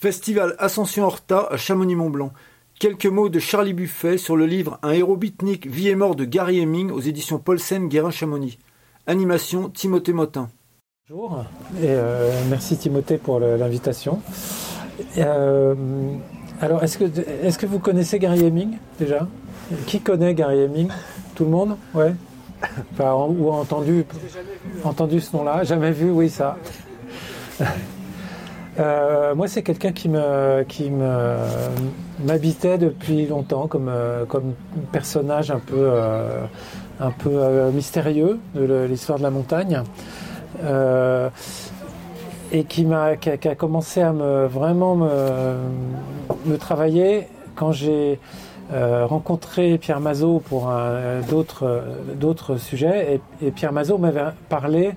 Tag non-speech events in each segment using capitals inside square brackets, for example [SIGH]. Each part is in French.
Festival Ascension Horta à Chamonix-Mont-Blanc. Quelques mots de Charlie Buffet sur le livre Un héros bitnique, vie et mort de Gary Hemming aux éditions Paulsen Guérin Chamonix. Animation Timothée Motin. Bonjour et euh, merci Timothée pour l'invitation. Euh, alors est-ce que, est que vous connaissez Gary Hemming déjà? Qui connaît Gary Hemming Tout le monde? Ouais? Ou entendu, entendu ce nom-là? Jamais vu, oui ça. Euh, moi, c'est quelqu'un qui me qui me m'habitait depuis longtemps comme comme personnage un peu un peu mystérieux de l'histoire de la montagne. Euh, et qui m'a qui, a commencé à me vraiment me, travailler quand j'ai euh, rencontré Pierre Mazot pour d'autres d'autres sujets et, Pierre Mazot m'avait parlé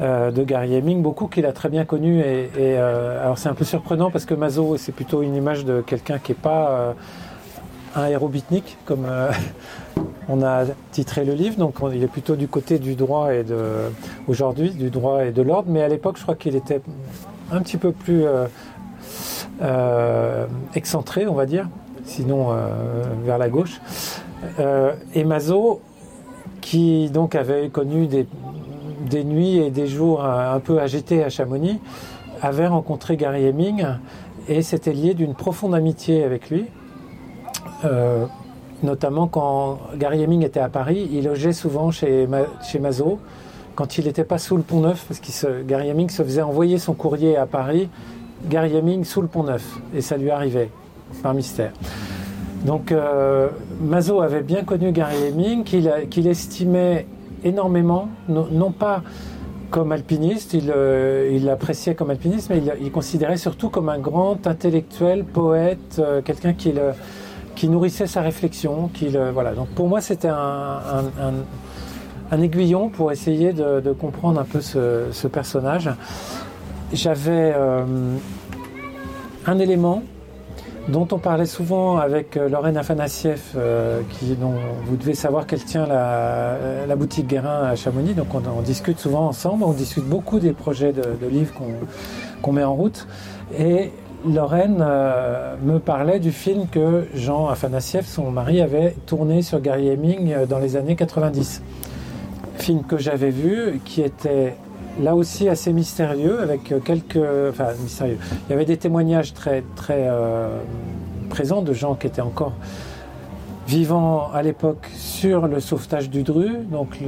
euh, de Gary Heming beaucoup qu'il a très bien connu et, alors c'est un peu surprenant parce que Mazot c'est plutôt une image de quelqu'un qui est pas un héros comme [LAUGHS] on a titré le livre, donc il est plutôt du côté du droit et de aujourd'hui du droit et de l'ordre, mais à l'époque je crois qu'il était un petit peu plus euh, euh, excentré, on va dire, sinon euh, vers la gauche. et Mazo, qui donc avait connu des, nuits et des jours un, peu agités à Chamonix, avait rencontré Gary Heming et s'était lié d'une profonde amitié avec lui notamment quand Gary Heming était à Paris, il logeait souvent chez, chez Mazot quand il n'était pas sous le pont neuf, parce que Gary Heming se faisait envoyer son courrier à Paris, Gary Heming sous le pont neuf, et ça lui arrivait, par mystère. Donc euh, Mazot avait bien connu Gary Heming, qu'il estimait énormément, non, pas comme alpiniste, euh, il l'appréciait comme alpiniste, mais il, considérait surtout comme un grand intellectuel, poète, euh, quelqu'un qui le qui nourrissait sa réflexion. Qui voilà. Donc pour moi, c'était un, un, aiguillon pour essayer de, comprendre un peu ce, personnage. J'avais euh, un élément dont on parlait souvent avec euh, Lorraine Afanassieff, euh, qui, dont vous devez savoir qu'elle tient la, boutique Guérin à Chamonix. Donc on, discute souvent ensemble, on discute beaucoup des projets de, livres qu'on met en route. Et Lorraine euh, me parlait du film que Jean Afanassiev, son mari, avait tourné sur Gary Heming euh, dans les années 90. Film que j'avais vu, qui était là aussi assez mystérieux, avec euh, quelques. Enfin, mystérieux. Il y avait des témoignages très, très présents de gens qui étaient encore vivants à l'époque sur le sauvetage du Dru. Donc,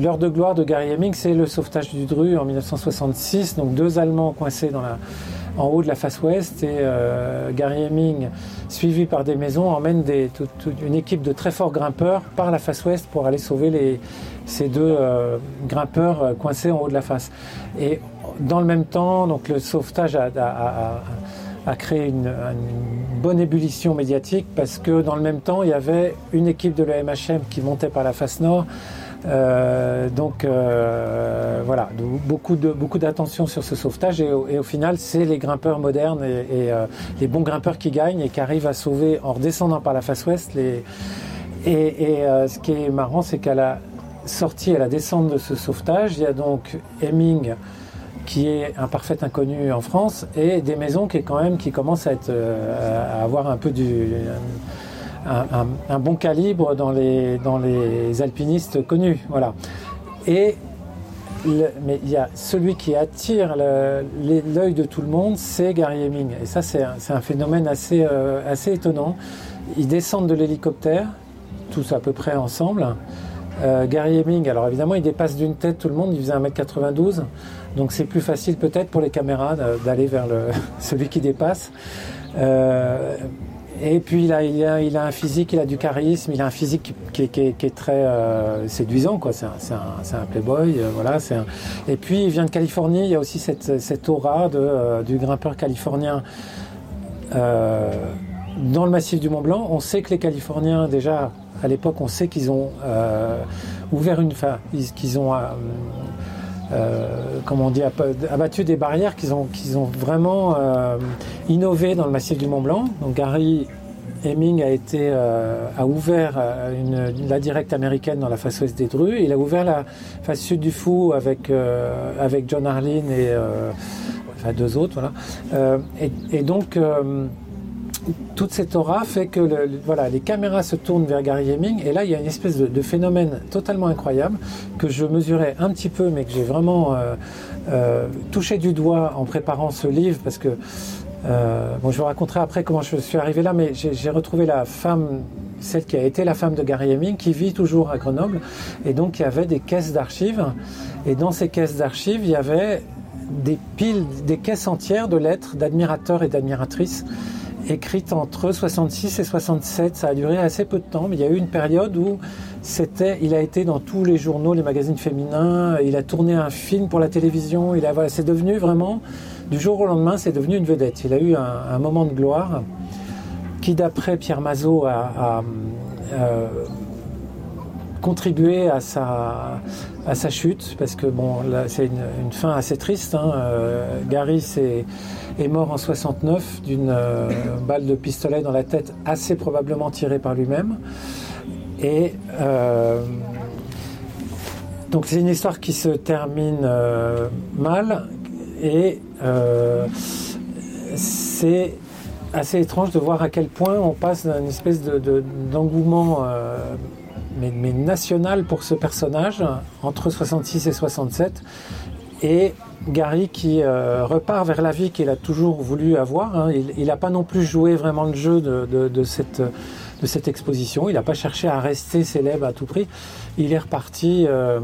l'heure de gloire de Gary Heming, c'est le sauvetage du Dru en 1966. Donc, deux Allemands coincés dans la en haut de la face ouest et euh, Gary Heming, suivi par des maisons, emmène une équipe de très forts grimpeurs par la face ouest pour aller sauver ces deux euh, grimpeurs euh, coincés en haut de la face. Et dans le même temps, donc le sauvetage a, créé une, bonne ébullition médiatique parce que dans le même temps, il y avait une équipe de la MHM qui montait par la face nord euh, donc euh, voilà, beaucoup beaucoup d'attention sur ce sauvetage et, au final c'est les grimpeurs modernes et, euh, les bons grimpeurs qui gagnent et qui arrivent à sauver en redescendant par la face ouest. Et, ce qui est marrant, c'est qu'à la sortie à la descente de ce sauvetage, il y a donc Hemming qui est un parfait inconnu en France et des maisons qui est quand même qui être à avoir un peu du un, bon calibre dans les, dans les alpinistes connus. Voilà. Et mais il y a celui qui attire l'œil de tout le monde, c'est Gary Heming. Et ça, c'est un, phénomène assez, euh, assez étonnant. Ils descendent de l'hélicoptère, tous à peu près ensemble. Euh, Gary Heming, alors évidemment, il dépasse d'une tête tout le monde, il faisait 1m92, donc c'est plus facile peut-être pour les caméras d'aller vers le, [LAUGHS] celui qui dépasse. Euh, et puis il a, il, a, il a, un physique, il a du charisme, il a un physique qui, est très euh, séduisant, quoi. C'est un, un, playboy, euh, voilà. Et puis il vient de Californie, il y a aussi cette, cette aura de, euh, du grimpeur californien dans le massif du Mont Blanc. On sait que les Californiens, déjà à l'époque, on sait qu'ils ont ouvert une, fin, qu'ils ont euh, comment on dit, abattu des barrières qu'ils ont, qu'ils ont vraiment euh, innové dans le massif du Mont Blanc. Donc Gary Heming a été euh, a ouvert une, la directe américaine dans la face ouest des Drus. Il a ouvert la face sud du Fou avec avec John Harlin et enfin deux autres, voilà. Et, donc toute cette aura fait que voilà, les caméras se tournent vers Gary Heming et là il y a une espèce de, phénomène totalement incroyable que je mesurais un petit peu mais que j'ai vraiment touché du doigt en préparant ce livre parce que bon, je vous raconterai après comment je suis arrivé là mais j'ai retrouvé la femme celle qui a été la femme de Gary Heming, qui vit toujours à Grenoble. Et donc, y avait des caisses d'archives. Et dans ces caisses d'archives, il y avait des piles, des caisses entières de lettres d'admirateurs et d'admiratrices écrites entre 66 et 67. Ça a duré assez peu de temps, mais il y a eu une période où c'était, il a été dans tous les journaux, les magazines féminins, il a tourné un film pour la télévision, il a, c'est devenu vraiment, du jour au lendemain, c'est devenu une vedette. Il a eu un moment de gloire qui d'après Pierre Mazot a, euh, contribué à sa, à sa chute, parce que bon, c'est une, fin assez triste. Hein. Euh, Gary est, mort en 69 d'une euh, balle de pistolet dans la tête, assez probablement tirée par lui-même. Et donc c'est une histoire qui se termine mal et c'est assez étrange de voir à quel point on passe d'une espèce d'engouement euh, mais, national pour ce personnage entre 66 et 67 et Gary qui euh, repart vers la vie qu'il a toujours voulu avoir. Hein. Il n'a pas non plus joué vraiment le jeu de, cette, de cette exposition. Il n'a pas cherché à rester célèbre à tout prix. Il est reparti euh,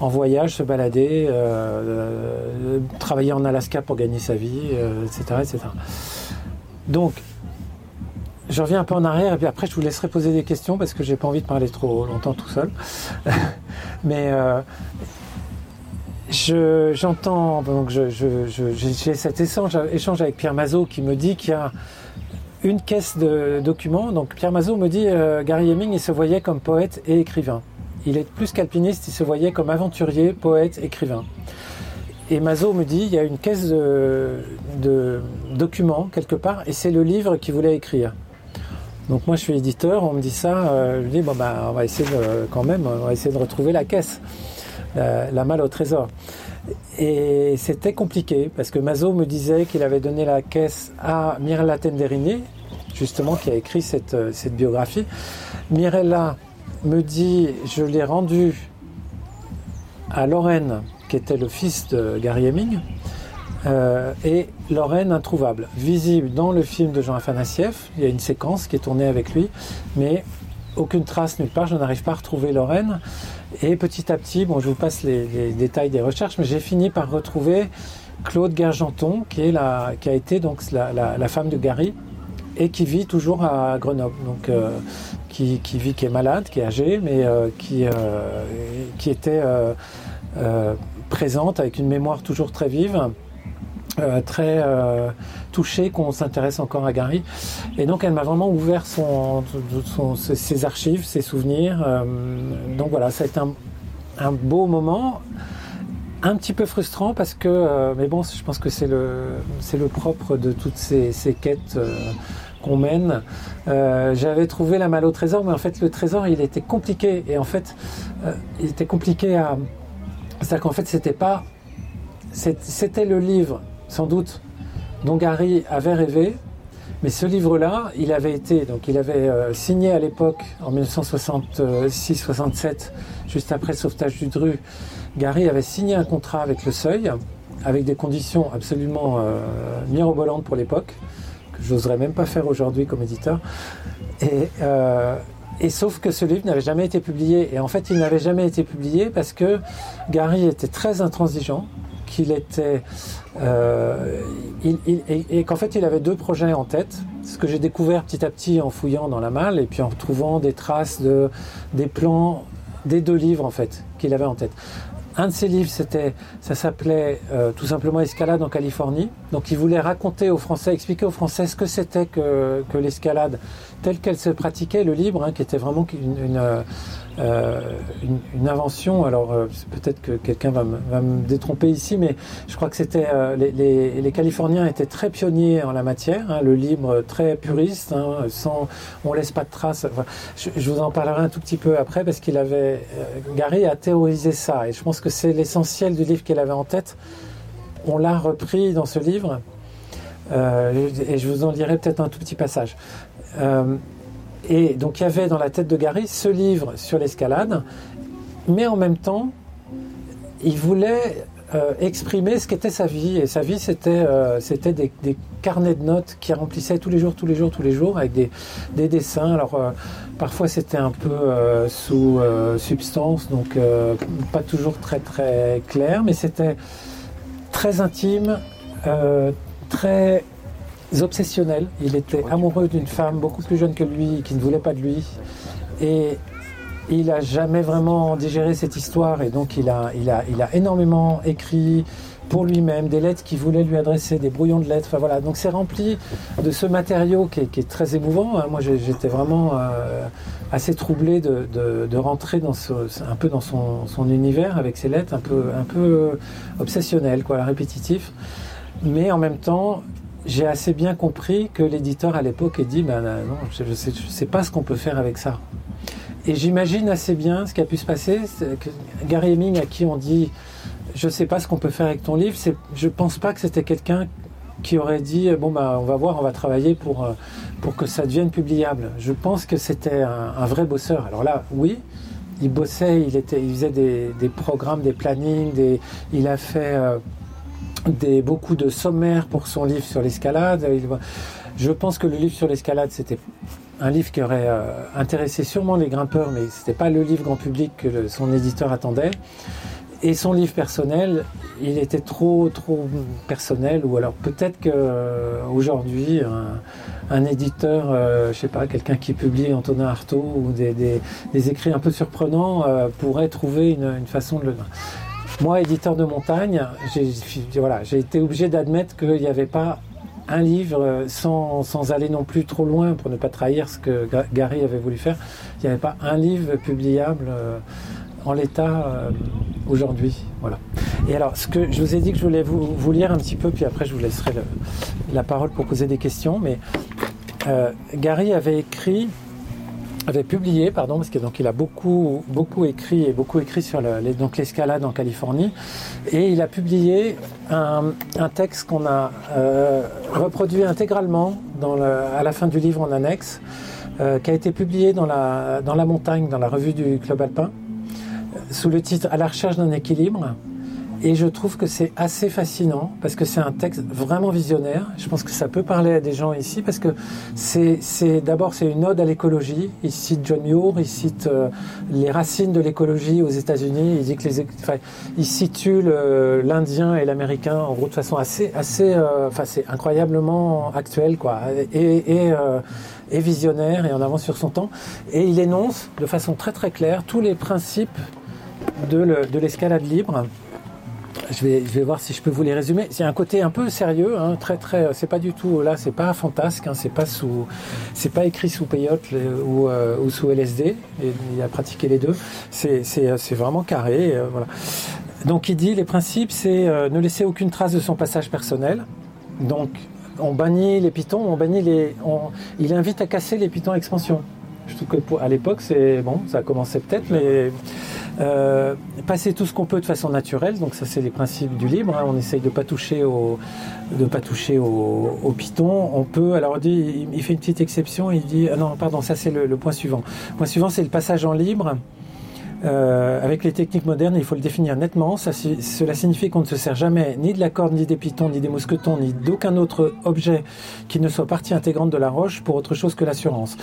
en voyage, se balader, travailler en Alaska pour gagner sa vie, etc., etc. Donc, je reviens un peu en arrière et puis après je vous laisserai poser des questions parce que j'ai pas envie de parler trop longtemps tout seul. [LAUGHS] Mais euh, j'entends, donc j'ai cet échange, avec Pierre Mazot qui me dit qu'il y a une caisse de documents. Donc Pierre Mazot me dit euh, Gary Heming il se voyait comme poète et écrivain. Il est plus qu'alpiniste, il se voyait comme aventurier, poète, écrivain. Et Mazo me dit, il y a une caisse de, documents quelque part, et c'est le livre qu'il voulait écrire. Donc moi je suis éditeur, on me dit ça, euh, je me dis bon ben on va essayer de, quand même, on va essayer de retrouver la caisse, la, malle au trésor. Et c'était compliqué parce que Mazo me disait qu'il avait donné la caisse à Mirella Tenderini, justement qui a écrit cette, cette biographie. Mirella me dit je l'ai rendue à Lorraine qui était le fils de Gary Heming, euh, et Lorraine introuvable, visible dans le film de Jean Afanassiev. Il y a une séquence qui est tournée avec lui, mais aucune trace nulle part. Je n'arrive pas à retrouver Lorraine. Et petit à petit, bon, je vous passe les, détails des recherches, mais j'ai fini par retrouver Claude Gergenton, qui, est la, qui a été donc la, femme de Gary et qui vit toujours à Grenoble. Donc, euh, qui, vit, qui est malade, qui est âgée, mais euh, qui, qui était présente, avec une mémoire toujours très vive. Euh, très euh, touchée qu'on s'intéresse encore à Gary. Et donc elle m'a vraiment ouvert ses archives, ses souvenirs. Euh, donc voilà, ça a été un, beau moment. Un petit peu frustrant parce que, mais bon, je pense que c'est le, le propre de toutes ces, ces quêtes qu'on mène. J'avais trouvé la malle au trésor, mais en fait le trésor il était compliqué et en fait il était compliqué à, c'est-à-dire qu'en fait, c'était pas. C'était le livre, sans doute, dont Gary avait rêvé, mais ce livre-là, il avait été, donc il avait euh, signé à l'époque, en 1966-67, juste après le sauvetage du Dru, Gary avait signé un contrat avec le Seuil, avec des conditions absolument euh, mirobolantes pour l'époque, que j'oserais même pas faire aujourd'hui comme éditeur. Euh, et sauf que ce livre n'avait jamais été publié. Et en fait, il n'avait jamais été publié parce que Gary était très intransigeant, qu'il était, euh, et, qu'en fait, il avait deux projets en tête. Ce que j'ai découvert petit à petit en fouillant dans la malle et puis en trouvant des traces de des plans des deux livres en fait qu'il avait en tête. Un de ses livres, c'était, ça s'appelait euh, tout simplement Escalade en Californie. Donc il voulait raconter aux Français, expliquer aux Français ce que c'était que, que l'escalade telle qu'elle se pratiquait, le libre, hein, qui était vraiment une, euh, euh, une, invention. Alors euh, peut-être que quelqu'un va, me détromper ici, mais je crois que c'était les, les, Californiens étaient très pionniers en la matière, hein, le libre très puriste, hein, sans on laisse pas de traces. je, vous en parlerai un tout petit peu après parce qu'il avait Gary a théorisé ça et je pense que c'est l'essentiel du livre qu'il avait en tête on l'a repris dans ce livre. et je vous en lirai peut-être un tout petit passage. Et donc il y avait dans la tête de Gary ce livre sur l'escalade, mais en même temps, il voulait euh, exprimer ce qu'était sa vie. Et sa vie, c'était euh, des, carnets de notes qui remplissaient tous les jours, tous les jours, tous les jours, avec des, des dessins. Alors, euh, parfois, c'était un peu sous substance, donc pas toujours très, très clair, mais c'était très intime, très obsessionnel. Il était amoureux d'une femme beaucoup plus jeune que lui, qui ne voulait pas de lui. Et il n'a jamais vraiment digéré cette histoire et donc il a, il a, il a énormément écrit pour lui-même, des lettres qu'il voulait lui adresser, des brouillons de lettres. Enfin, voilà. Donc c'est rempli de ce matériau qui est, très émouvant. Hein. Moi j'étais vraiment euh, assez troublé de, rentrer dans ce, un peu dans son, univers avec ces lettres, un peu, un peu obsessionnel, quoi, répétitif. Mais en même temps, j'ai assez bien compris que l'éditeur à l'époque ait dit ben, non, je ne sais, pas ce qu'on peut faire avec ça. Et j'imagine assez bien ce qui a pu se passer. Gary Heming, à qui on dit Je ne sais pas ce qu'on peut faire avec ton livre, je ne pense pas que c'était quelqu'un qui aurait dit Bon, bah, on va voir, on va travailler pour, euh, pour que ça devienne publiable. Je pense que c'était un, vrai bosseur. Alors là, oui, il bossait, il, était, il faisait des, programmes, des plannings, des, il a fait euh, des, beaucoup de sommaires pour son livre sur l'escalade. Je pense que le livre sur l'escalade, c'était un livre qui aurait euh, intéressé sûrement les grimpeurs, mais ce n'était pas le livre grand public que son éditeur attendait. Et son livre personnel, il était trop, trop personnel, ou alors peut-être qu'aujourd'hui, euh, un, un, éditeur, euh, je sais pas, quelqu'un qui publie Antonin Artaud ou des, écrits un peu surprenants pourrait trouver une, une, façon de le. Moi, éditeur de montagne, j'ai été obligé d'admettre qu'il n'y avait pas un livre euh, sans, sans, aller non plus trop loin pour ne pas trahir ce que Gary avait voulu faire. Il n'y avait pas un livre publiable euh, en l'état euh, aujourd'hui. Voilà. Et alors, ce que je vous ai dit que je voulais vous lire un petit peu, puis après je vous laisserai la parole pour poser des questions. Mais Gary avait écrit avait publié, pardon, parce que donc il a beaucoup beaucoup écrit et beaucoup écrit sur donc l'escalade en Californie, et il a publié un, texte qu'on a euh, reproduit intégralement à la fin du livre en annexe, euh, qui a été publié dans la dans la montagne, dans la revue du Club Alpin, sous le titre À la recherche d'un équilibre. Et je trouve que c'est assez fascinant parce que c'est un texte vraiment visionnaire. Je pense que ça peut parler à des gens ici parce que c'est, d'abord c'est une ode à l'écologie. Il cite John Muir, il cite euh, les racines de l'écologie aux États-Unis. Il dit que les, il situe l'Indien et l'Américain en gros de façon assez, assez, euh, enfin c'est incroyablement actuel quoi, et, et, euh, et visionnaire et en avance sur son temps. Et il énonce de façon très très claire tous les principes de l'escalade libre je vais, voir si je peux vous les résumer. C'est un côté un peu sérieux, hein, très très. C'est pas du tout là, c'est pas fantasque, hein, c'est pas sous, c'est pas écrit sous peyote ou, euh, ou, sous LSD. Et il a pratiqué les deux. C'est vraiment carré, euh. Donc il dit les principes, c'est euh, ne laisser aucune trace de son passage personnel. Donc on bannit les pitons, on bannit les, il invite à casser les pitons expansion. Je trouve que à l'époque c'est bon, ça a commencé peut-être, mais euh, passer tout ce qu'on peut de façon naturelle, donc ça c'est les principes du libre. Hein. On essaye de pas toucher au, de pas toucher au, piton. On peut, alors il, il, fait une petite exception. Il dit, ah non, pardon, ça c'est le, point suivant. Le point suivant, c'est le passage en libre. Euh, avec les techniques modernes, il faut le définir nettement. Cela signifie qu'on ne se sert jamais ni de la corde, ni des pitons, ni des mousquetons, ni d'aucun autre objet qui ne soit partie intégrante de la roche pour autre chose que l'assurance.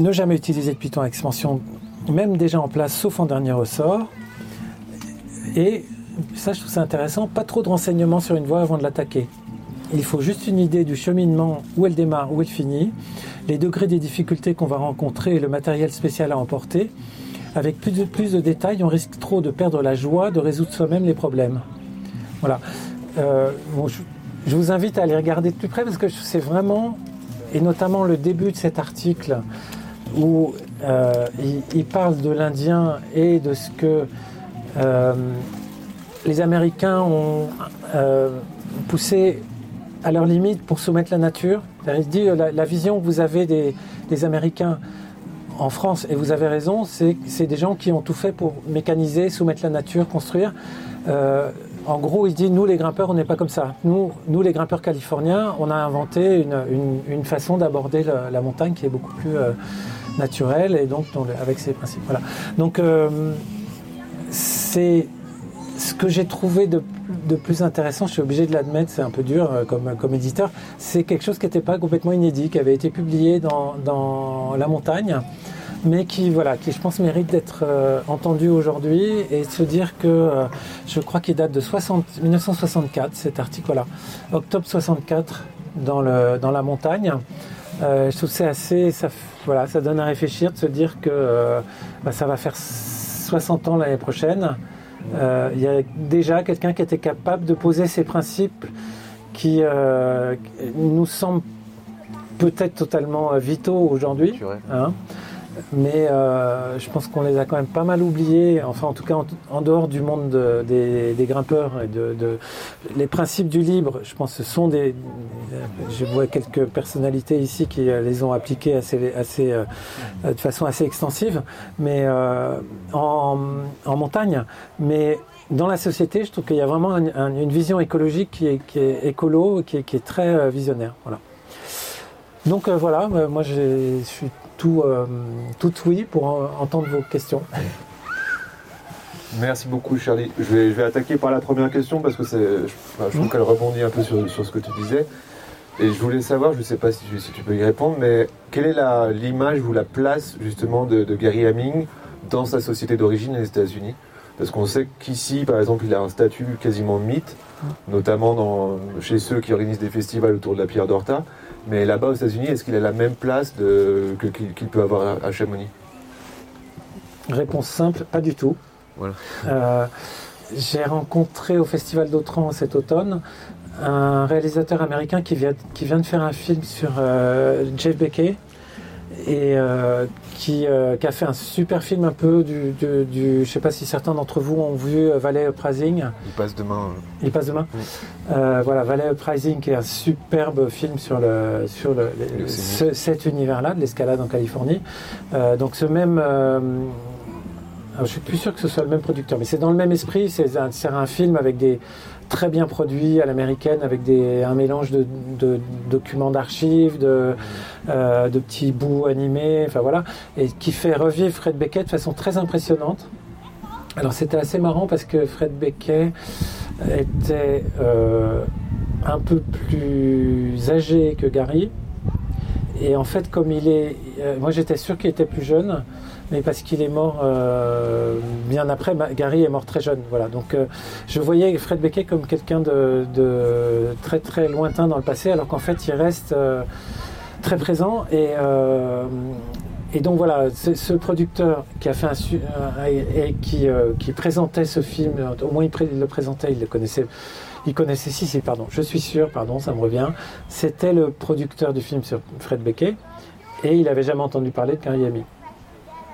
Ne jamais utiliser de piton à expansion même déjà en place, sauf en dernier ressort. Et ça, je trouve ça intéressant, pas trop de renseignements sur une voie avant de l'attaquer. Il faut juste une idée du cheminement, où elle démarre, où elle finit, les degrés des difficultés qu'on va rencontrer et le matériel spécial à emporter. Avec plus de, plus de détails, on risque trop de perdre la joie de résoudre soi-même les problèmes. Voilà. Euh, je, je, vous invite à aller regarder de plus près parce que c'est vraiment, et notamment le début de cet article, où euh, il, parle de l'Indien et de ce que euh, les Américains ont euh, poussé à leur limite pour soumettre la nature. Il dit la, vision que vous avez des, Américains en France, et vous avez raison, c'est des gens qui ont tout fait pour mécaniser, soumettre la nature, construire. en gros, il dit nous les grimpeurs, on n'est pas comme ça. Nous, nous les grimpeurs californiens, on a inventé une, façon d'aborder la, montagne qui est beaucoup plus naturelle et donc avec ses principes. Donc euh, c'est ce que j'ai trouvé de, plus intéressant, je suis obligé de l'admettre, c'est un peu dur euh, comme, comme éditeur, c'est quelque chose qui n'était pas complètement inédit, qui avait été publié dans, dans La Montagne mais qui, voilà, qui je pense mérite d'être euh, entendu aujourd'hui et de se dire que je crois qu'il date de 1964, cet article-là, octobre 64 dans, le, dans la montagne. Euh, je trouve c'est assez, ça, voilà, ça donne à réfléchir de se dire que bah, ça va faire 60 ans l'année prochaine. Il y a déjà quelqu'un qui était capable de poser ces principes qui nous semblent peut-être totalement vitaux aujourd'hui. Hein mais euh, je pense qu'on les a quand même pas mal oubliés, enfin en tout cas en, dehors du monde des, grimpeurs les principes du libre, je pense que ce sont des, je vois quelques personnalités ici qui les ont appliqués assez, assez, euh, de façon assez extensive, mais euh, en, montagne, mais dans la société, je trouve qu'il y a vraiment une vision écologique qui est, qui est écolo, qui est, qui est très visionnaire. Voilà. Donc voilà, moi je suis tout, euh, tout oui pour entendre vos questions. Merci beaucoup Charlie. Je vais, je vais, attaquer par la première question parce que je, je trouve mmh. qu'elle rebondit un peu sur, sur, ce que tu disais. Et je voulais savoir, je ne sais pas si, si, tu peux y répondre, mais quelle est l'image ou la place justement de, Gary Haming dans sa société d'origine les États-Unis? Parce qu'on sait qu'ici, par exemple, il a un statut quasiment mythe, notamment dans, chez ceux qui organisent des festivals autour de la pierre d'Horta. Mais là-bas aux États-Unis, est-ce qu'il a la même place qu'il peut avoir à Chamonix? Réponse simple, pas du tout. Euh, j'ai rencontré au Festival d'Autran cet automne un réalisateur américain qui vient, qui vient de faire un film sur euh, Jeff Beckey, et euh, euh, qui, a fait un super film un peu du, du, je sais pas si certains d'entre vous ont vu euh, Valley Uprising. Il passe demain. Il passe demain. voilà Valley Uprising qui est un superbe film sur le sur le, cet univers-là de l'escalade en Californie. donc ce même je suis plus sûr que ce soit le même producteur, mais c'est dans le même esprit. C'est un, un, film avec des, très bien produit à l'américaine avec des, un mélange de, documents d'archives, de, euh, de, petits bouts animés, enfin voilà, et qui fait revivre Fred Beckett de façon très impressionnante. Alors c'était assez marrant parce que Fred Beckett était euh, un peu plus âgé que Gary. Et en fait, comme il est. Euh, moi j'étais sûr qu'il était plus jeune mais parce qu'il est mort euh, bien après. Gary est mort très jeune, voilà. Donc euh, je voyais Fred Beckett comme quelqu'un de, très très lointain dans le passé, alors qu'en fait il reste euh, très présent et donc voilà, ce producteur qui a fait un et, qui, présentait ce film, au moins il, le présentait, il le connaissait, il connaissait si, si, pardon, je suis sûr, pardon, ça me revient. C'était le producteur du film sur Fred Beckett et il n'avait jamais entendu parler de Gary Hamilton.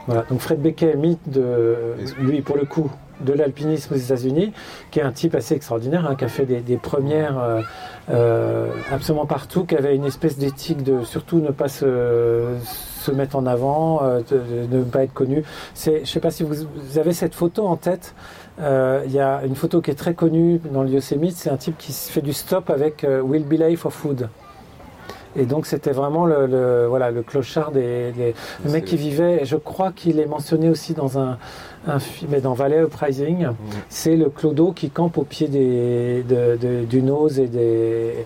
Voilà, donc Fred Beckey, mythe de, lui pour le coup, de l'alpinisme aux États-Unis, qui est un type assez extraordinaire, hein, qui a fait des, premières euh, euh, absolument partout, qui avait une espèce d'éthique de surtout ne pas se, se mettre en avant, euh, de, ne pas être connu. C'est, je ne sais pas si vous, avez cette photo en tête. Il y a une photo qui est très connue dans le Yosemite, c'est un type qui fait du stop avec Will Be for Food. Et donc c'était vraiment le, voilà, le clochard des, le mec qui vivait, je crois qu'il est mentionné aussi dans un, un film, dans Valley Uprising, mmh. c'est le clodo qui campe au pied des, du nose et, des,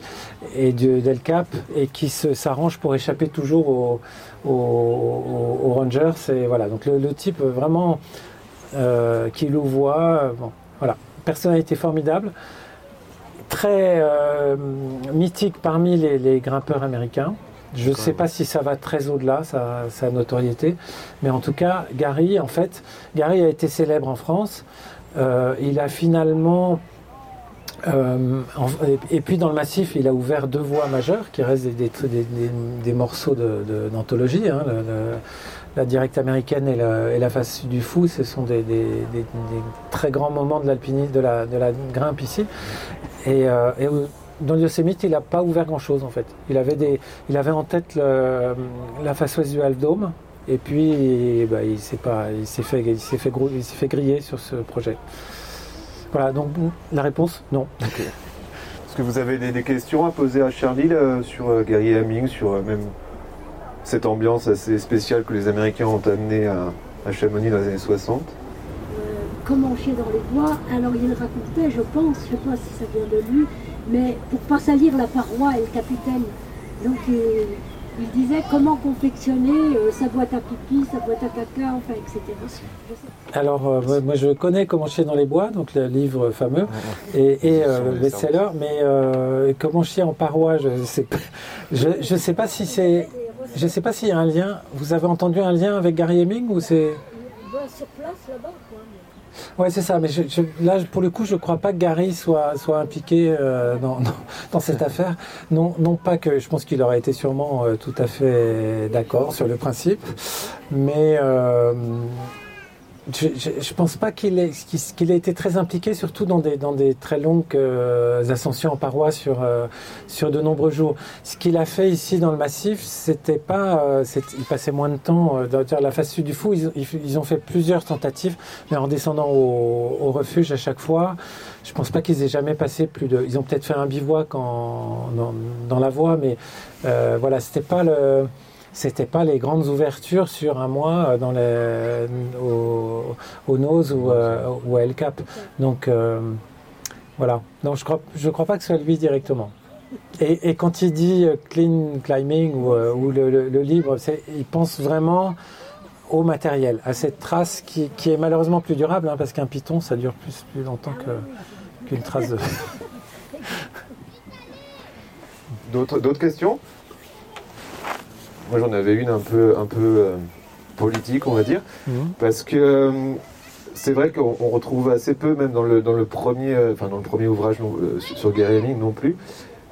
et du, d'El Cap et qui s'arrange pour échapper toujours aux, aux, Rangers. Et voilà, donc le, type vraiment euh, qui le voit, bon, voilà, personnalité formidable très euh, mythique parmi les, grimpeurs américains. Je ne sais pas si ça va très au-delà, sa, notoriété, mais en tout cas, Gary, en fait, Gary a été célèbre en France. Euh, il a finalement euh, et puis dans le massif, il a ouvert deux voies majeures qui restent des, morceaux d'anthologie. De, hein, la directe américaine et la, face du fou, ce sont des, très grands moments de l'alpinisme, de la, grimpe ici. Et, euh, dans le Yosemite, il n'a pas ouvert grand-chose en fait. Il avait, des, il avait en tête la face ouest du et puis bah, il s'est pas, il s'est fait, il s'est fait, fait griller sur ce projet. Voilà, donc la réponse, non. Est-ce que vous avez des, questions à poser à Charlie sur Gary Haming, sur même cette ambiance assez spéciale que les Américains ont amenée à, à Chamonix dans les années 60 comment chier dans les bois. Alors il racontait, je pense, je ne sais pas si ça vient de lui, mais pour pas salir la paroi et le capitaine. Donc euh, il disait comment confectionner euh, sa boîte à pipi, sa boîte à caca, enfin, etc. Alors, euh, moi je connais Comment chier dans les bois, donc le livre fameux, et, le best-seller, mais Comment chier en paroi, je ne sais, je, sais pas si c'est. Je sais pas s'il y a un lien. Vous avez entendu un lien avec Gary Heming ou c'est. Sur place là-bas, quoi. Ouais, c'est ça. Mais là, pour le coup, je ne crois pas que Gary soit, soit impliqué euh, [LAUGHS] dans, dans, cette affaire. Non, non pas que je pense qu'il aurait été sûrement euh, tout à fait d'accord sur le principe, mais euh, je ne pense pas qu'il ait, qu'il ait été très impliqué, surtout dans des, dans des très longues euh, ascensions en paroi sur, euh, sur de nombreux jours. Ce qu'il a fait ici dans le massif, c'était pas, euh, il passait moins de temps. dans la face sud du Fou, ils, ils, ont fait plusieurs tentatives, mais en descendant au, au refuge à chaque fois, je pense pas qu'ils aient jamais passé plus de. Ils ont peut-être fait un bivouac en, dans, dans la voie, mais voilà, c'était pas le c'était pas les grandes ouvertures sur un mois euh, dans les, au, au Nose ou, euh, ou, à El Cap. Donc euh, voilà. Donc je crois, je crois pas que ce soit lui directement. Et, quand il dit clean climbing ou, ou le, le, livre, il pense vraiment au matériel, à cette trace qui, qui est malheureusement plus durable, hein, parce qu'un python, ça dure plus, plus longtemps qu'une trace de... D'autres questions? Moi, j'en avais une un peu, un peu euh, politique, on va dire, mhm. parce que euh, c'est vrai qu'on retrouve assez peu, même dans le, dans le premier, euh, enfin dans le premier ouvrage sur Gary Haming non plus.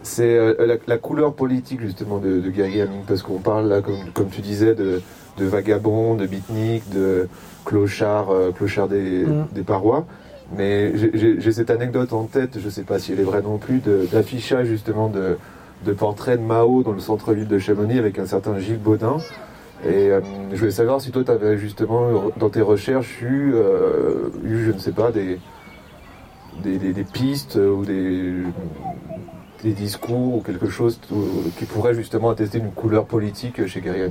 C'est la, couleur politique justement de, Gary Haming, parce qu'on parle là, comme, comme, tu disais, de, de vagabonds, de beatniks, de clochards, clochards des, mhm. des parois. Mais j'ai cette anecdote en tête, je ne sais pas si elle est vraie non plus, d'affichage justement de, de portraits de Mao dans le centre-ville de Chamonix avec un certain Gilles Baudin. Et euh, je voulais savoir si toi, tu avais justement, dans tes recherches, eu, euh, eu je ne sais pas, des, des, pistes ou des, des discours ou quelque chose qui pourrait justement attester une couleur politique chez Gary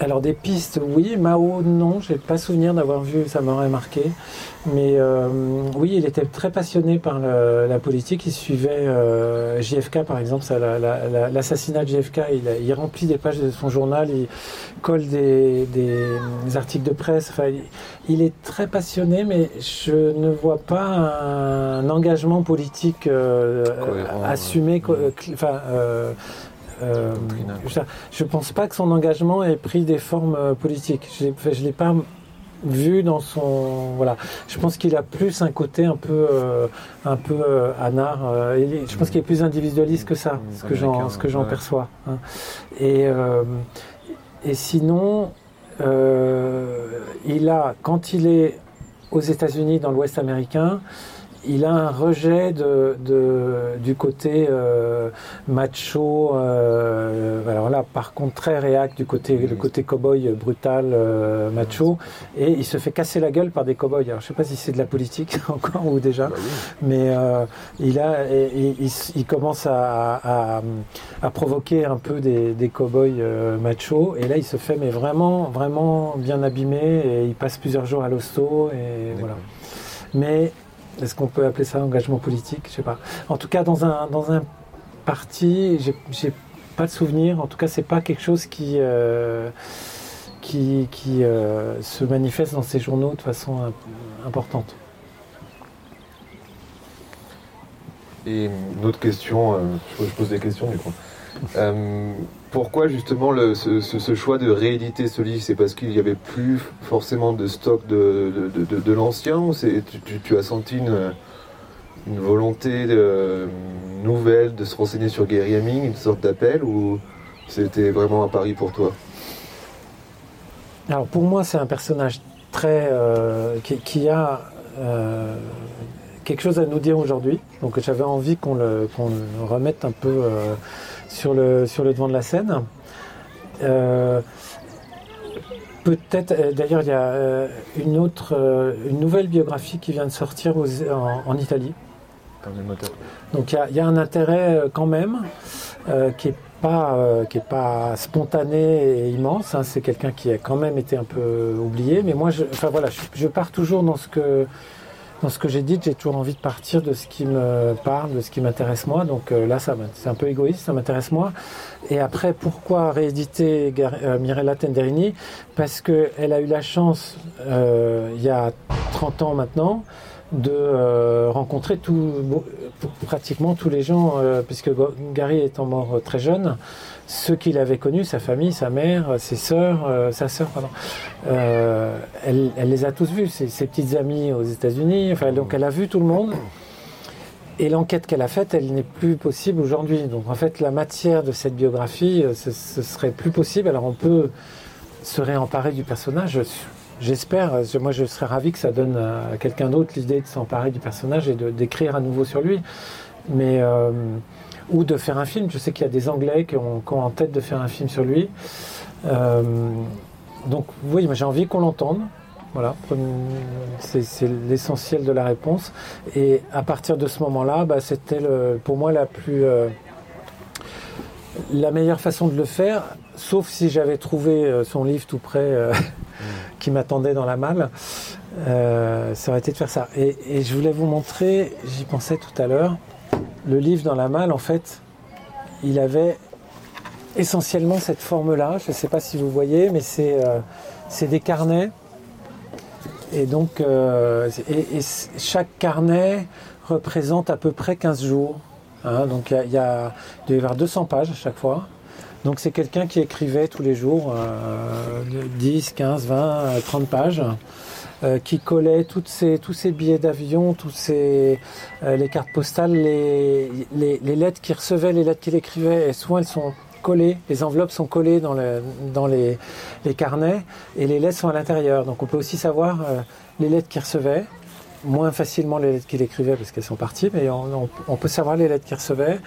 alors des pistes, oui. Mao, non. J'ai pas souvenir d'avoir vu. Ça m'aurait marqué. Mais euh, oui, il était très passionné par la politique. Il suivait euh, JFK, par exemple. L'assassinat de JFK, il, remplit des pages de son journal. Il colle des, articles de presse. Enfin, il, est très passionné, mais je ne vois pas un, engagement politique euh, assumé. Enfin, euh, je ne pense pas que son engagement ait pris des formes euh, politiques. Je ne l'ai pas vu dans son voilà je pense qu'il a plus un côté un peu euh, un peu anard je pense qu'il est plus individualiste que ça ce que j'en ce que j'en perçois hein. et et sinon il a quand il est aux États-Unis dans l'Ouest américain il a un rejet de, du côté euh, macho, euh, alors là par contre très réac du côté le côté cowboy brutal euh, macho, et il se fait casser la gueule par des cowboys. Alors je sais pas si c'est de la politique [LAUGHS] encore ou déjà, bah mais il a, il, commence à, à, provoquer un peu des, des cowboys macho, et là il se fait mais vraiment vraiment bien abîmé, et il passe plusieurs jours à l'hosto et voilà. Mais est-ce qu'on peut appeler ça engagement politique? Je sais pas. En tout cas, dans un, dans un parti, j'ai pas de souvenir. En tout cas, c'est pas quelque chose qui, euh, qui, qui euh, se manifeste dans ces journaux de façon importante. Et une autre question, euh, je pose des questions du coup. Euh, pourquoi justement ce, choix de rééditer ce livre C'est parce qu'il n'y avait plus forcément de stock de, de, l'ancien ou tu, as senti une, volonté nouvelle de se renseigner sur Gary Heming, une sorte d'appel ou c'était vraiment un pari pour toi? Alors pour moi c'est un personnage très euh, qui, a euh, quelque chose à nous dire aujourd'hui. Donc j'avais envie qu'on le, remette un peu sur le, sur le devant de la scène. Euh, Peut-être, euh, d'ailleurs, il y a euh, une autre, une nouvelle biographie qui vient de sortir aux- en, en Italie. Donc il y a- il y, a un intérêt quand même euh, qui est pas euh, qui est pas spontané et immense. hein. C'est quelqu'un qui a quand même été un peu oublié. Mais moi, je, enfin voilà, je, je pars toujours dans ce que dans ce que j'ai dit. J'ai toujours envie de partir de ce qui me parle, de ce qui m'intéresse moi. Donc euh, là, ça c'est un peu égoïste, ça m'intéresse moi. Et après, pourquoi rééditer euh, Mirella Tenderini? Parce que elle a eu la chance euh, il y a 30 ans maintenant de euh, rencontrer tout, pratiquement tous les gens, puisque Gary étant mort très jeune, ceux qu'il avait connus, sa famille, sa mère, ses sœurs, euh, sa sœur, pardon, euh, elle, les a tous vus, ses, petites amies aux États-Unis, enfin, donc elle a vu tout le monde. Et l'enquête qu'elle a faite, elle n'est plus possible aujourd'hui. Donc en fait, la matière de cette biographie, euh, ce, ce serait plus possible. Alors on peut se réemparer du personnage. J'espère, moi je serais ravi que ça donne à quelqu'un d'autre l'idée de s'emparer du personnage et d'écrire à nouveau sur lui. Mais, ou de faire un film. Je sais qu'il y a des Anglais qui ont, qui ont en tête de faire un film sur lui. Euh, donc oui, j'ai envie qu'on l'entende. Voilà, c'est l'essentiel de la réponse. Et à partir de ce moment-là, bah, c'était pour moi la plus euh, la meilleure façon de le faire, sauf si j'avais trouvé euh, son livre tout près euh, qui m'attendait dans la malle, euh, ça aurait été de faire ça. Et, et je voulais vous montrer, j'y pensais tout à l'heure, le livre dans la malle, en fait, il avait essentiellement cette forme-là. Je ne sais pas si vous voyez, mais c'est euh, des carnets. Et donc, euh, chaque carnet représente à peu près 15 jours. Hein, donc, il y y a- avoir 200 pages à chaque fois. Donc, c'est quelqu'un qui écrivait tous les jours euh, de 10, 15, 20, euh, 30 pages, euh, qui collait toutes ces, tous ces billets d'avion, tous ces, euh, les cartes postales, les, les, les lettres qu'il recevait, les lettres qu'il écrivait. Et souvent, elles sont collées, les enveloppes sont collées dans, le, dans les, les carnets et les lettres sont à l'intérieur. Donc, on peut aussi savoir euh, les lettres qu'il recevait moins facilement les lettres qu'il écrivait parce qu'elles sont parties, mais on, on- on peut savoir les lettres qu'il recevait.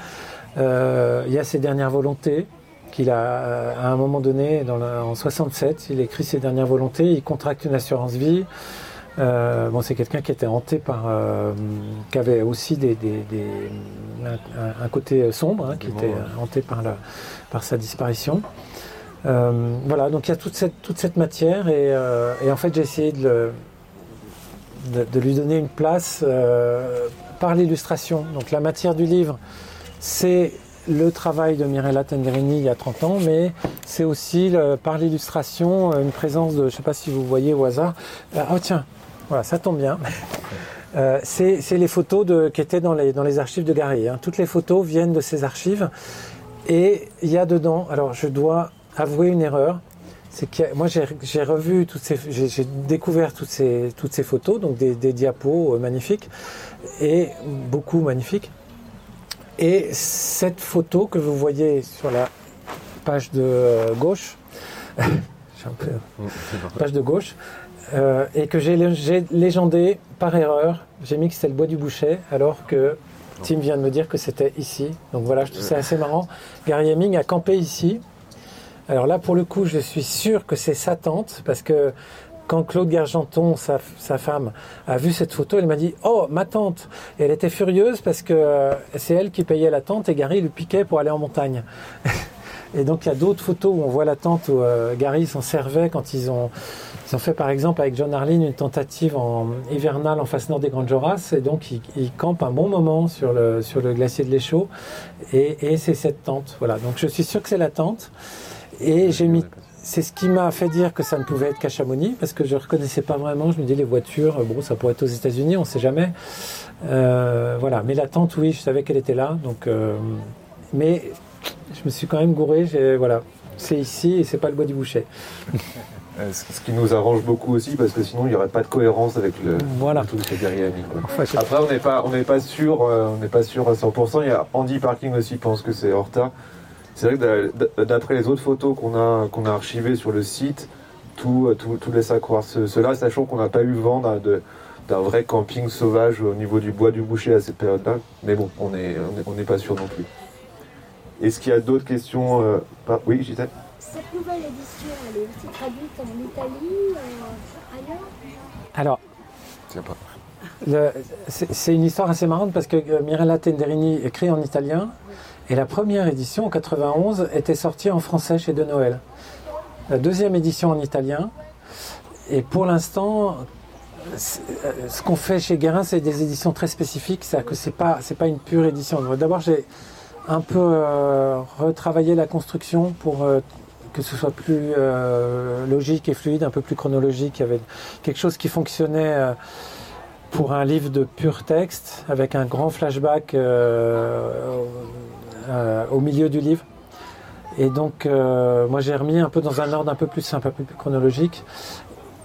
Euh, il y a ses dernières volontés qu'il a, euh, à un moment donné, dans la- en 67, il écrit ses dernières volontés, il contracte une assurance vie. Euh, bon, c'est quelqu'un qui était hanté par, euh, qui avait aussi des, des- des- un, un côté sombre, hein, qui était ouais. hanté par, la, par sa disparition. Euh, voilà, donc il y a toute cette, toute cette matière et, et en fait j'ai essayé de, le- de, de lui donner une place par l'illustration. Donc la matière du livre, c'est le travail de Mirella Tenderini il y a 30 ans, mais c'est aussi par l'illustration euh, une présence de, je ne sais pas si vous voyez au hasard, oh tiens, voilà, ça tombe bien. [LAUGHS] Euh, c'est les photos de, qui étaient dans les, dans les archives de Gary. hein. Toutes les photos viennent de ces archives. Et il y a dedans, alors je dois avouer une erreur, c'est que moi j'ai revu toutes ces, j'ai découvert toutes ces, toutes ces photos, donc des, des diapos euh, magnifiques, et beaucoup magnifiques. Et cette photo que vous voyez sur la page de gauche, [LAUGHS] page de gauche, euh, et que j'ai lé- j'ai légendé par erreur. J'ai mis que c'était le bois du boucher, alors que Tim vient de me dire que c'était ici. Donc voilà, je trouve ça assez marrant. Gary Heming a campé ici. Alors là, pour le coup, je suis sûr que c'est sa tante, parce que quand Claude Gargenton, sa, sa femme, a vu cette photo, elle m'a dit Oh, ma tante! Et elle était furieuse parce que euh, c'est elle qui payait la tente et Gary lui piquait pour aller en montagne. [LAUGHS] Et donc il y a d'autres photos où on voit la tente où euh, Gary s'en servait quand ils ont, ils ont fait par exemple avec John Harlin une tentative en hivernale en face nord des Grandes Jorasses. Et donc ils, ils campent un bon moment sur le, sur le glacier de l'Échaud. Et, et c'est cette tente. Voilà, donc je suis sûr que c'est la tente. Et j'ai mis c'est ce qui m'a fait dire que ça ne pouvait être qu'à Chamonix, parce que je ne reconnaissais pas vraiment. Je me dis, les voitures, bon, ça pourrait être aux États-Unis, on ne sait jamais. Euh, voilà, mais la tente, oui, je savais qu'elle était là. Donc, euh, mais je me suis quand même gouré. Voilà, c'est ici et c'est pas le bois du boucher. [LAUGHS] Euh, Ce ce qui nous arrange beaucoup aussi, parce que sinon il n'y aurait pas de cohérence avec le, Voilà. le truc de Gary Hamilton, quoi. Enfin, Après, on n'est pas, on n'est pas sûr, euh, on n'est pas sûr à 100%. Il y a Andy Parking aussi pense que c'est Horta. C'est vrai que d'a- d'après les autres photos qu'on a, qu'on a archivées sur le site, tout, euh, tout, tout laisse à croire ce- cela, sachant qu'on n'a pas eu vent d'un vrai camping sauvage au niveau du bois du boucher à cette période-là. Mais bon, on n'est on est- pas sûr non plus. Est-ce qu'il y a d'autres questions euh, Oui, Gisèle? Cette nouvelle édition, elle est aussi traduite en Italie, euh, ailleurs? Alors, Tiens pas. C'est une histoire assez marrante parce que euh, Mirella Tenderini écrit en italien et la première édition en 91 était sortie en français chez De Noël. La deuxième édition en italien et pour l'instant euh, ce qu'on fait chez Guérin c'est des éditions très spécifiques, c'est que c'est pas c'est pas une pure édition. D'abord j'ai un peu euh, retravaillé la construction pour euh, que ce soit plus logique et fluide, un peu plus chronologique. Avait quelque chose qui fonctionnait pour un livre de pur texte avec un grand flashback euh, au milieu du livre. Et donc, euh, moi, j'ai remis un peu dans un ordre un peu plus simple, un peu plus chronologique,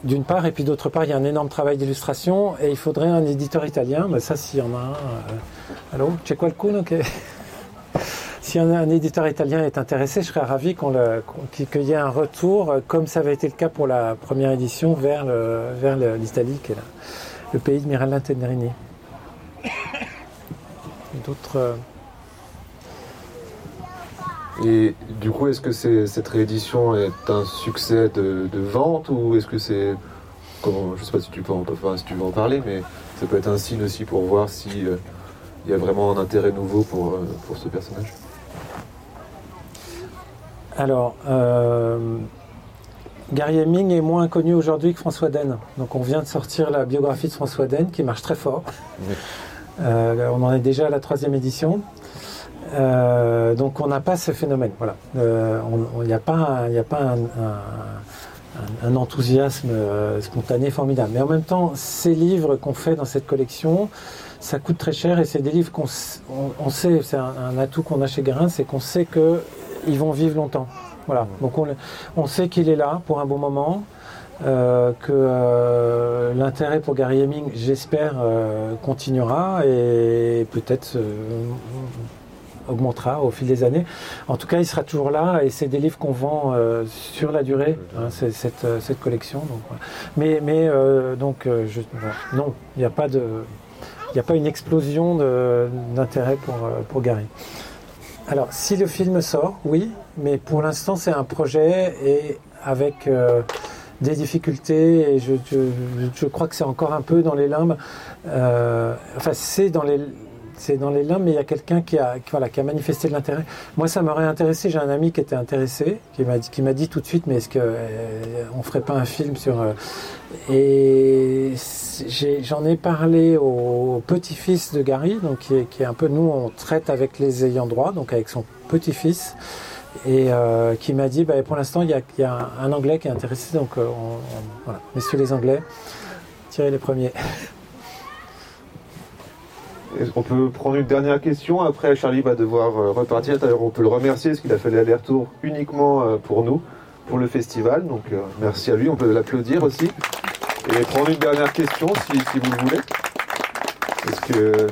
d'une part, et puis d'autre part, il y a un énorme travail d'illustration, et il faudrait un éditeur italien, mais ça, s'il y en a un. euh, allô, c'è qualcuno che... [LAUGHS] Si un, éditeur italien est intéressé, je serais ravi qu'il y ait un retour, comme ça avait été le cas pour la première édition, vers l'Italie, qui est le pays de Mirella Tenderini. [COUGHS] D'autres. Et du coup, est-ce que cette réédition est un succès de, de vente ou est-ce que c'est. Je sais pas si tu, peux en, enfin, si tu veux en parler, mais ça peut être un signe aussi pour voir si euh, il y a vraiment un intérêt nouveau pour, euh, pour ce personnage. Alors, euh, Gary Hemming est moins connu aujourd'hui que François Den. Donc, on vient de sortir la biographie de François Den qui marche très fort. Oui. On en est déjà à la troisième édition. Euh, donc, on n'a pas ce phénomène. Voilà. Il n'y a pas, il a pas un, enthousiasme euh, spontané formidable. Mais en même temps, ces livres qu'on fait dans cette collection, ça coûte très cher et c'est des livres qu'on on, sait, c'est un, atout qu'on a chez Guérin, c'est qu'on sait qu'ils vont vivre longtemps. Voilà. Donc on, on sait qu'il est là pour un bon moment, euh, que l'intérêt pour Gary Hemming, j'espère, continuera et peut-être augmentera au fil des années. En tout cas, il sera toujours là et c'est des livres qu'on vend euh, sur la durée, hein, cette, euh, cette collection. Donc. Mais, mais euh, donc, je- non, il n'y a pas de, il n'y a pas une explosion d'intérêt pour, pour Gary. Alors, si le film sort, oui, mais pour l'instant, c'est un projet et avec euh, des difficultés. Et je, je- je crois que c'est encore un peu dans les limbes. Euh, enfin, c'est dans les c'est dans les limbes, mais il y a quelqu'un qui a, voilà, qui a manifesté de l'intérêt. Moi, ça m'aurait intéressé. J'ai un ami qui était intéressé, qui m'a dit, tout de suite, mais est-ce que euh, ferait pas un film sur euh, Et j'en ai parlé au petit-fils de Gary, donc qui est, un peu nous, on traite avec les ayants droit, donc avec son petit-fils, et euh, qui m'a dit, bah, pour l'instant, il y a, un Anglais qui est intéressé, donc euh, on- on- voilà, messieurs les Anglais, tirez les premiers. [LAUGHS] Est-ce qu'on peut prendre une dernière question Après, Charlie va devoir euh, repartir. D'ailleurs, on peut le remercier parce qu'il a fait l'aller-retour uniquement euh, pour nous, pour le festival. Donc, euh, merci à lui. On peut l'applaudir aussi. Et prendre une dernière question si, vous le voulez. Est-ce que.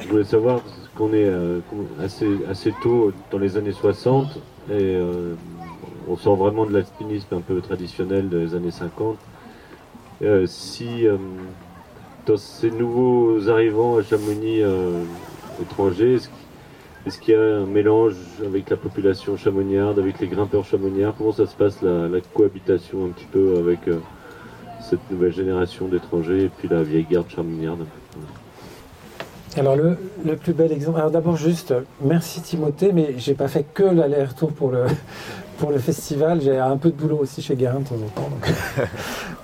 Je voulais savoir, parce qu'on est assez, assez tôt dans les années 60, et on sort vraiment de l'alpinisme un peu traditionnel des années 50. Euh, si ces nouveaux arrivants à Chamonix euh, étrangers, est-ce qu'il y a un mélange avec la population chamoniarde, avec les grimpeurs chamoniards? Comment ça se passe la, la cohabitation un petit peu avec euh, cette nouvelle génération d'étrangers et puis la vieille garde chamoniarde? Alors le, le plus bel exemple. Alors d'abord juste euh, merci Timothée, mais j'ai pas fait que l'aller-retour pour le pour le festival. J'ai un peu de boulot aussi chez Guérin de temps en temps. donc. [LAUGHS]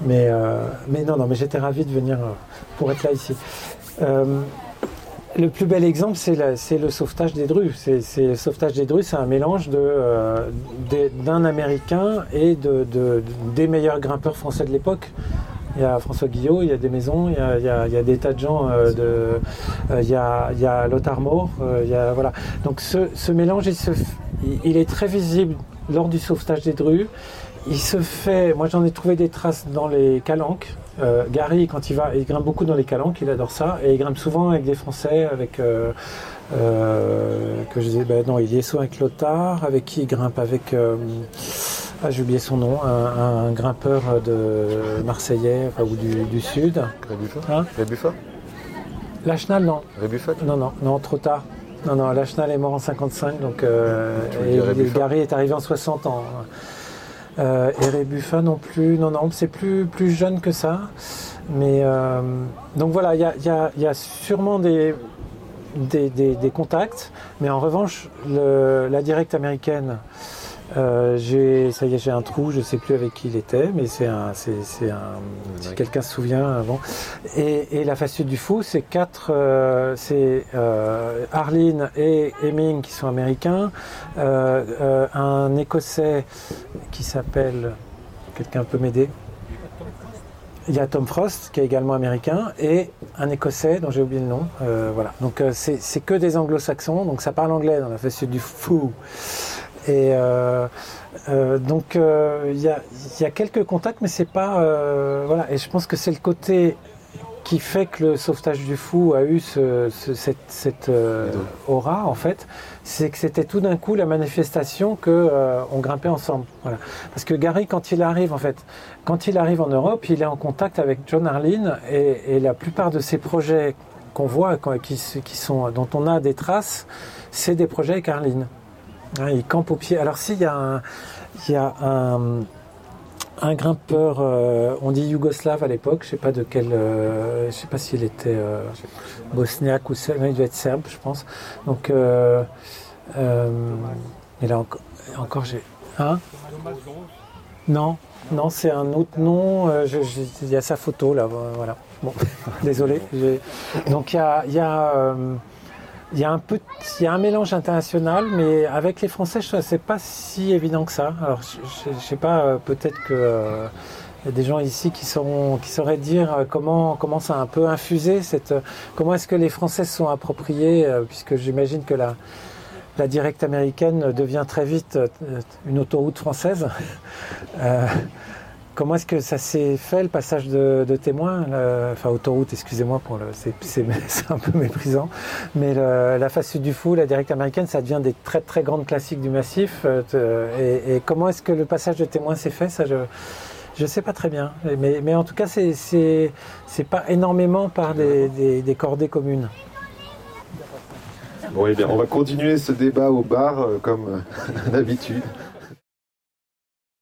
mais euh, mais non non mais j'étais ravi de venir euh, pour être là ici. Euh, le plus bel exemple, c'est le sauvetage des drues. C'est le sauvetage des drues, c'est un mélange de, euh, d'un Américain et de, de- des meilleurs grimpeurs français de l'époque. Il y a François Guillot, il y a des maisons, il y a, il y a- il y a des tas de gens. euh, de, euh, il, y a, il y a Lothar Moore, il y a, voilà. Donc ce, ce mélange, il, se il- est très visible lors du sauvetage des drues. Il se fait, moi j'en ai trouvé des traces dans les calanques. Euh, Gary, quand il va, il grimpe beaucoup dans les calanques, il adore ça, et il grimpe souvent avec des Français, avec euh, euh, que je disais, ben non, il y est soit avec Lothar, avec qui il grimpe, avec ah j'ai oublié son nom, un, un grimpeur de Marseillais, enfin, ou du, du sud. Rébuffat Hein Rébuffat Lachenal, non, Rébuffat non, non, non, trop tard. Non, non, Lachenal est mort en 55, donc euh, et, Gary est arrivé en 60 ans. Euh, et non plus, non, non, c'est plus, plus jeune que ça. Mais euh, donc voilà, il y a, y y sûrement des, des, des- des contacts, mais en revanche, le- la directe américaine, euh, j'ai, ça y est, j'ai un trou, je sais plus avec qui il était, mais c'est un, c'est, c'est un, si quelqu'un se souvient avant. Et, et la facette du fou, c'est quatre, euh, c'est euh, Arline et Hemming qui sont américains, euh, euh, un Écossais qui s'appelle, quelqu'un peut m'aider? Il y a Tom Frost qui est également américain et un Écossais dont j'ai oublié le nom. Euh, voilà. Donc euh, c'est c'est que des anglo-saxons, donc ça parle anglais dans la facette du fou. Et euh, euh, donc euh, il y, a, il y a quelques contacts, mais c'est pas voilà. Et je pense que c'est le côté qui fait que le sauvetage du fou a eu ce- ce- cette, cette, euh, aura en fait, c'est que c'était tout d'un coup la manifestation que euh, on grimpait ensemble. Voilà. Parce que Gary, quand il arrive en fait, quand il arrive en Europe, il est en contact avec John Arlene et, et la plupart de ces projets qu'on voit, qui sont, dont on a des traces, c'est des projets avec Arlene. Hein, il campe au pied. Alors s'il y a un, il y a un, grimpeur, euh, on dit yougoslave à l'époque, je sais pas de quel, euh, je sais pas s'il était euh, bosniaque ou serbe, il devait être serbe, je pense. Donc, et là encore, encore j'ai, hein? Non, non, c'est un autre nom. Il y a sa photo là, voilà. Bon, [LAUGHS] désolé. Donc il y a, il a, il y a un peu, il y a un mélange international, mais avec les Français, je- c'est pas si évident que ça. Alors, je, je sais pas, euh, peut-être que euh, y a des gens ici qui sauront, qui sauraient dire euh, comment, comment ça a un peu infusé cette, euh, comment est-ce que les Français sont appropriés, puisque j'imagine que la la directe américaine devient très vite une autoroute française. [LAUGHS] Comment est-ce que ça s'est fait le passage de, de témoin le- Enfin, autoroute, excusez-moi pour le. [LAUGHS] C'est, un peu méprisant. Mais le- la face du fou, la directe américaine, ça devient des très très grandes classiques du massif. euh, et, et comment est-ce que le passage de témoin s'est fait Ça, je. Je sais pas très bien, mais, mais en tout cas, c'est, c'est, pas énormément par des, des- des cordées communes. Bon, eh bien, on va continuer ce débat au bar euh, comme euh, [LAUGHS] d'habitude.